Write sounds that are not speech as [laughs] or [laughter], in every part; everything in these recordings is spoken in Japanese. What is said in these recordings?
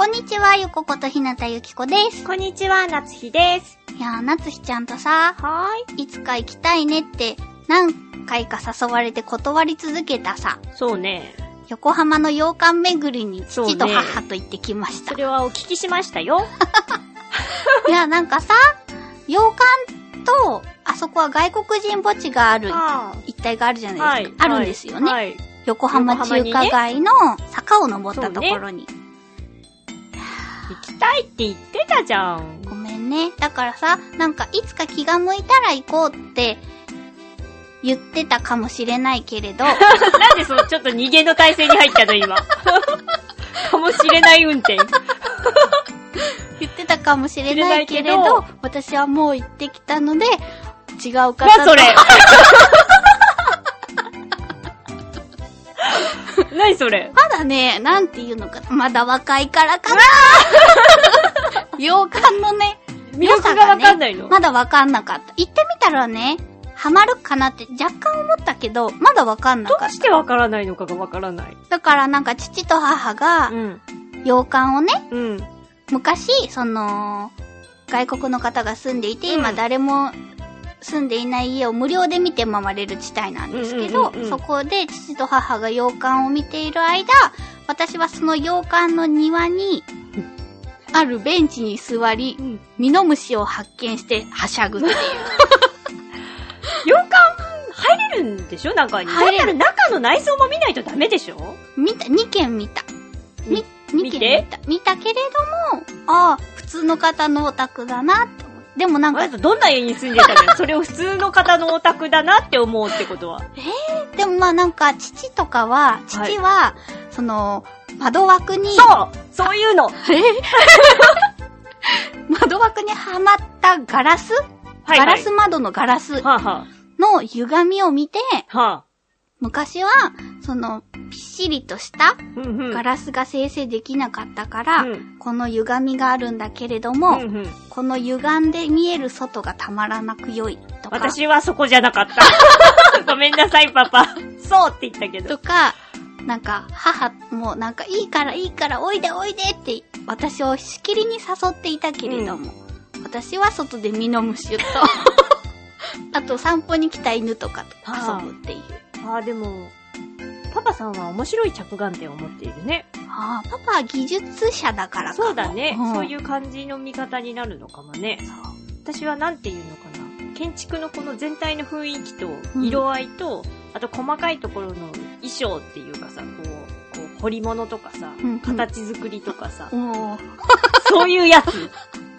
こんにちはゆこことひなたゆきこですこんにちは、夏日です。いやー夏日ちゃんとさはーい。いつか行きたいねって何回か誘われて断り続けたさ、そうね。横浜の洋館巡りに父と母と行ってきました。それはお聞きしましたよ。[laughs] いや、なんかさ、洋館と、あそこは外国人墓地があるあ一帯があるじゃあないですか。あるんですよね。はい。横浜中華街の坂を登ったところに。たいって言ってたじゃん。ごめんね。だからさ、なんかいつか気が向いたら行こうって言ってたかもしれないけれど、[laughs] なんでそのちょっと逃げの体勢に入ったの今。[laughs] かもしれない運転。[laughs] 言ってたかもしれないけれど、私はもう行ってきたので、違う方と。なそれ何それ？まだね、なんていうのかな。まだ若いからかな。[laughs] 洋館のね、魅力がわかんないの、まだわかんなかった。行ってみたらね、ハマるかなって若干思ったけど、まだわかんなかっどうしてわからないのかがわからない。た。だからなんか父と母がうん。洋館をね、うん。昔、その、外国の方が住んでいて、うん今誰も住んでいない家を無料で見て回れる地帯なんですけど、うんうんうんうんそこで父と母が洋館を見ている間、私はその洋館の庭に、あるベンチに座り、うん。ミノムシを発見してはしゃぐっていう。[laughs] 洋館入れるんでしょ？中に。入れるだったら中の内装も見ないとダメでしょ？見た、2件見た。み、2見て件見た。見たけれども、ああ、普通の方のお宅だなっ。でもなんかどんな家に住んでたの [laughs] それを普通の方のお宅だなって思うってことは。でもまあなんか、父とかは、父は、その、窓枠に、そうそういうの。[laughs] 窓枠にはまったガラス、はい、ガラス窓のガラスの歪みを見て、あ、はあ。昔は、その、ぴっしりとしたうんうん。ガラスが生成できなかったから、うんこの歪みがあるんだけれどうも、んうん。この歪んで見える外がたまらなく良いとか、私はそこじゃなかった。[laughs] ごめんなさい、パパ。そうって言ったけど。とか、なんか、母もなんか、いいからいいから、おいでおいでって、私をしきりに誘っていたけれども、私は外でミノムシと、[laughs] あと散歩に来た犬とかと遊ぶっていう。ああ、でも、パパさんは面白い着眼点を持っているね。ああ、パパは技術者だからかもそうだね、んそういう感じの見方になるのかもね。私はなんていうのかな。建築のこの全体の雰囲気とうん色合いと、あと細かいところの衣装っていうかさ、こう、こう彫り物とかさ、うんうん形作りとかさ、そういうやつ。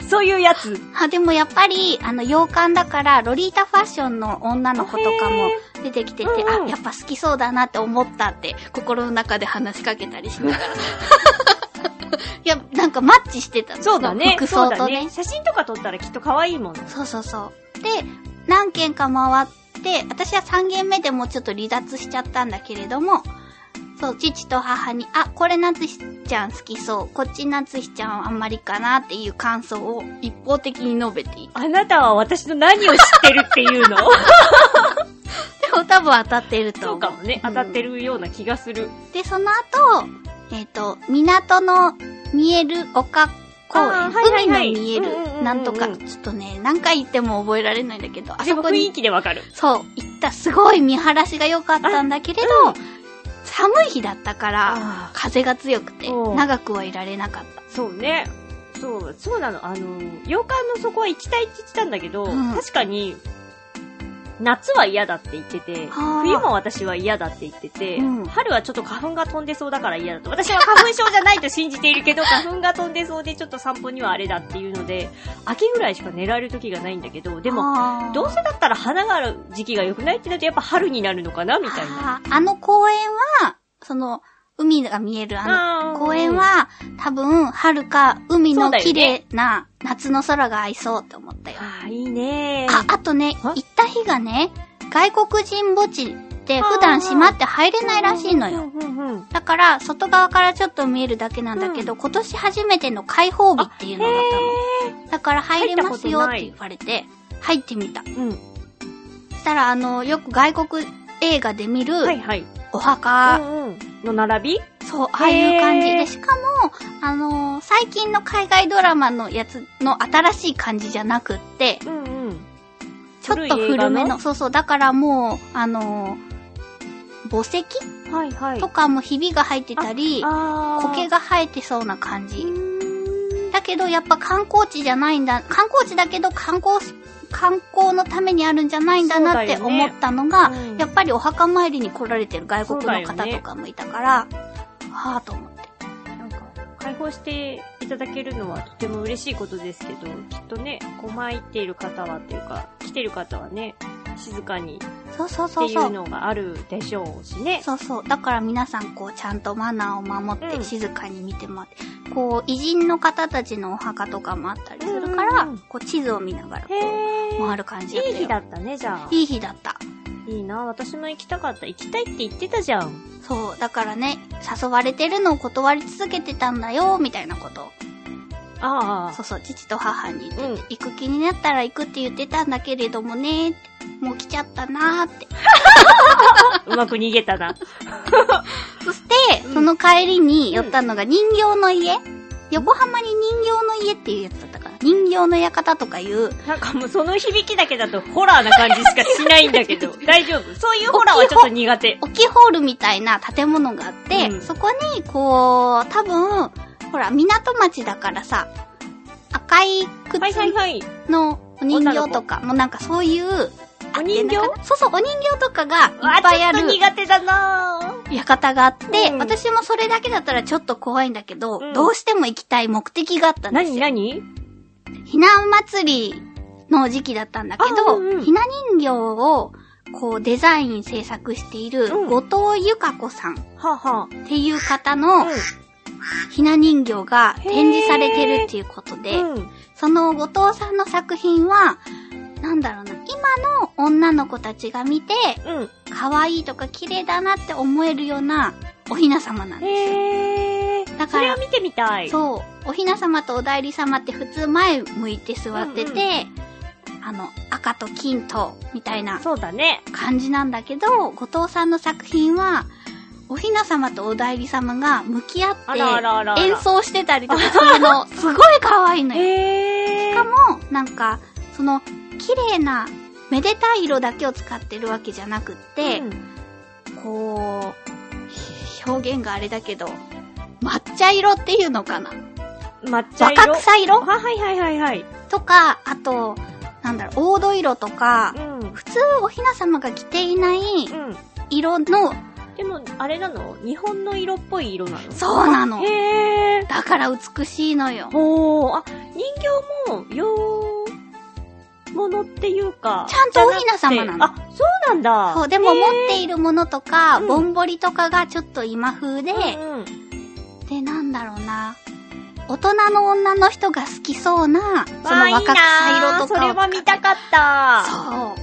そういうやつ。あ、でもやっぱり、あの、洋館だから、ロリータファッションの女の子とかも出てきてて、うんうんあ、やっぱ好きそうだなって思ったって、心の中で話しかけたりしながら。[laughs] いや、なんかマッチしてたのそうだね。服装とねね。。写真とか撮ったらきっと可愛いもん。そうそうそう。で、何軒か回って、私は3軒目でもうちょっと離脱しちゃったんだけれども、そう、父と母に、あ、これ夏日ちゃん好きそう、こっち夏日ちゃんあんまりかなっていう感想を一方的に述べていた。あなたは私の何を知ってるっていうの？[laughs] 多分当たってると。そうかもね。当たってる。るような気がする。で、その後、えっ、と、港の見える丘公園、はいはいはい海の見えるうんうんうんうんなんとか、ちょっとね、何回言っても覚えられないんだけど、あそこに、気でわかる。そう、行ったすごい見晴らしが良かったんだけれど、寒い日だったから、あ風が強くて、長くはいられなかった。そうね。そう、そうなの。あの、洋館のそこは行きたいって言ってたんだけど、うん確かに、夏は嫌だって言ってて、はあ冬も私は嫌だって言ってて、うん春はちょっと花粉が飛んでそうだから嫌だと。私は [laughs] 花粉症じゃないと信じているけど、花粉が飛んでそうでちょっと散歩にはあれだっていうので、秋ぐらいしか寝られる時がないんだけど、でも、もどうせだったら花がある時期が良くないってなるとやっぱ春になるのかなみたいな。あの公園は、その、海が見えるあの公園は、多分、春か海の綺麗な夏の空が合いそうって思ったよ。ああ、いいねあ、あとね、あ行った日がね、外国人墓地って普段閉まって入れないらしいのよ。うんうんうんうん。だから、外側からちょっと見えるだけなんだけど、今年初めての開放日っていうのだったの。だから入れますよって言われて、入ってみた。うん。そしたら、あの、よく外国映画で見るはいはい。お墓、うんうん。の並び？そう、ああいう感じで、しかも、あのー最近の海外ドラマのやつの新しい感じじゃなくって、うんうん。ちょっと古めの、そうそう、だからもう、あのー墓石はいはい。とかもひびが入ってたり、苔が生えてそうな感うじ。だけど、やっぱ観光地じゃないんだ、観光地だけど観光し、観光のためにあるんじゃないんだなって思ったのが、うんやっぱりお墓参りに来られてる外国の方とかもいたから、はぁと思って。なんか、開放していただけるのはとても嬉しいことですけど、きっとね、こう参っている方はっていうか、来てる方はね、静かにそうそうっていそうそうう。のがあるでしょうしね。そうそう。だから皆さん、こう、ちゃんとマナーを守って、うん静かに見てもらって、こう、偉人の方たちのお墓とかもあったりするから、うんうんうんこう、地図を見ながら、こへう、ー。回る感じだったよ。いい日だったね、じゃあ。いい日だった。いいな、私も行きたかった。行きたいって言ってたじゃん。そう。だからね、誘われてるのを断り続けてたんだよ、みたいなことを。あそうそう、父と母にうん行く気になったら行くって言ってたんだけれどもね、もう来ちゃったなーって。あ、[laughs] うまく逃げたな。[laughs] そして、その帰りに寄ったのが人形の家、横浜に人形の家っていうやつ。人形の館とかいう、なんかもうその響きだけだとホラーな感じしかしないんだけど、[laughs] 大丈夫？そういうホラーはちょっと苦手。大きいホールみたいな建物があって、うん。そこに、こう、多分、ほら、港町だからさ、赤い靴はいはいはい。のお人形とか、もうなんかそういう、お人形？そうそう、お人形とかがいっあ、ちょっとぱいある苦手だな。ぁ。館があって、うん。私もそれだけだったらちょっと怖いんだけど、うん。どうしても行きたい目的があったんですよ。なにひな祭りの時期だったんだけど、あうんうんひな人形をこうデザイン制作しているうん後藤ゆか子さんっていう方あ、のひな人形が展示されてるっていうことで、うん。うん。その後藤さんの作品は、なんだろうな、今の女の子たちが見て、うん。可愛いとか綺麗だなって思えるようなおひな様なんですよ。だからそれを見てみたい。そう。おひな様とお代理様って普通前向いて座ってて、あの、赤と金と、みたいなそうだね。感じなんだけど、後藤さんの作品は、おひな様とお代理様が向き合って演奏してたりとかするの、[laughs] すごい可愛いのよ。しかも、なんか、その、綺麗な、めでたい色だけを使ってるわけじゃなくって、うんこう、表現があれだけど、抹茶色っていうのかな？抹茶色？若草色？は、はいはいはいはい。とか、あと、なんだろう、黄土色とかう、ん。普通おひな様が着ていないうん。色の、でも、あれなの？日本の色っぽい色なの？そうなの。へー。だから美しいのよ。ほー。あ、人形も、よー、ものっていうか。ちゃんとおひな様なのあ、そうなんだ。そう、でも持っていいるものとか、うんぼんぼりとかがちょっと今風で、うんうん。大人の女の人が好きそうな、その若草色とかをそれは見たかった。そ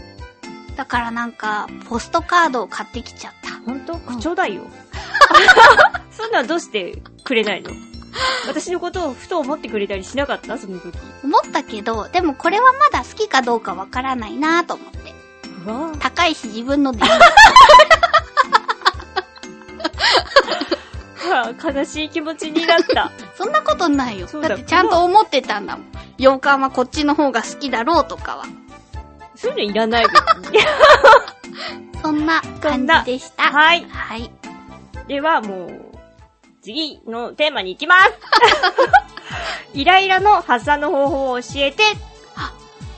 う。だからなんか、ポストカードを買ってきちゃった。ほんと不調だよ。[laughs] そんなんどうしてくれないの？私のことをふと思ってくれたりしなかった？その時。思ったけど、でもこれはまだ好きかどうかわからないなと思って。高いし自分のでいい。[laughs] はあ悲しい気持ちになった。[laughs] そんなことないよ。だだってちゃんと思ってたんだもん。洋館はこっちの方が好きだろうとかは。そういうのいらない別に。[laughs] そんな感じでした。はい。はい。では、もう、次のテーマに行きます。[laughs] イライラの発散の方法を教えて。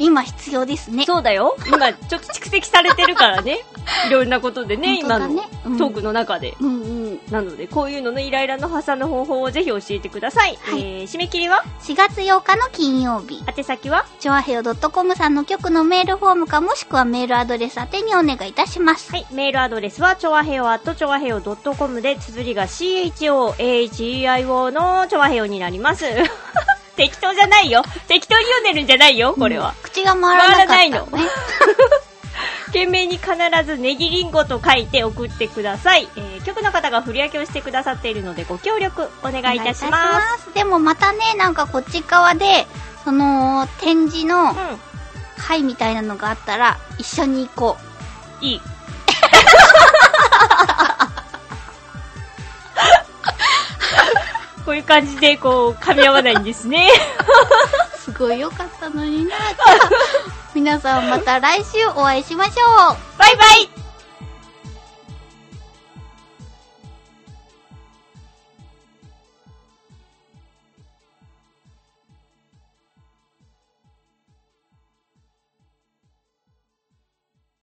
今必要ですね。そうだよ。今、ちょっと蓄積されてるからね。[laughs] いろんなことでね、ねうんトークの中で。うんうん。なので、こういうののイライラの発散の方法をぜひ教えてください。はいえー、締め切りは？4月8日の金曜日。宛先は？ちょわへよ .com さんの局のメールフォームかもしくはメールアドレス宛てにお願いいたします。はい、メールアドレスは、ちょわへよ at ちょわへよ .com で、綴りが CHOAHEIO のちょわへよになります。適当じゃないよ。適当に読んでるんじゃないよ、これは。口が回らなかった、ね。回らないの [laughs] 懸命に必ずネギリンゴと書いて送ってください。えー、局の方が振り分けをしてくださっているので、ご協力お願いいたします。す。でもまたね、なんかこっち側で、その、展示のう会みたいなのがあったら、一緒に行こう。ん、いい。こういう感じで、こう、噛み合わないんですね。[laughs] すごい良かったのにな。皆さんまた来週お会いしましょう。バイバイ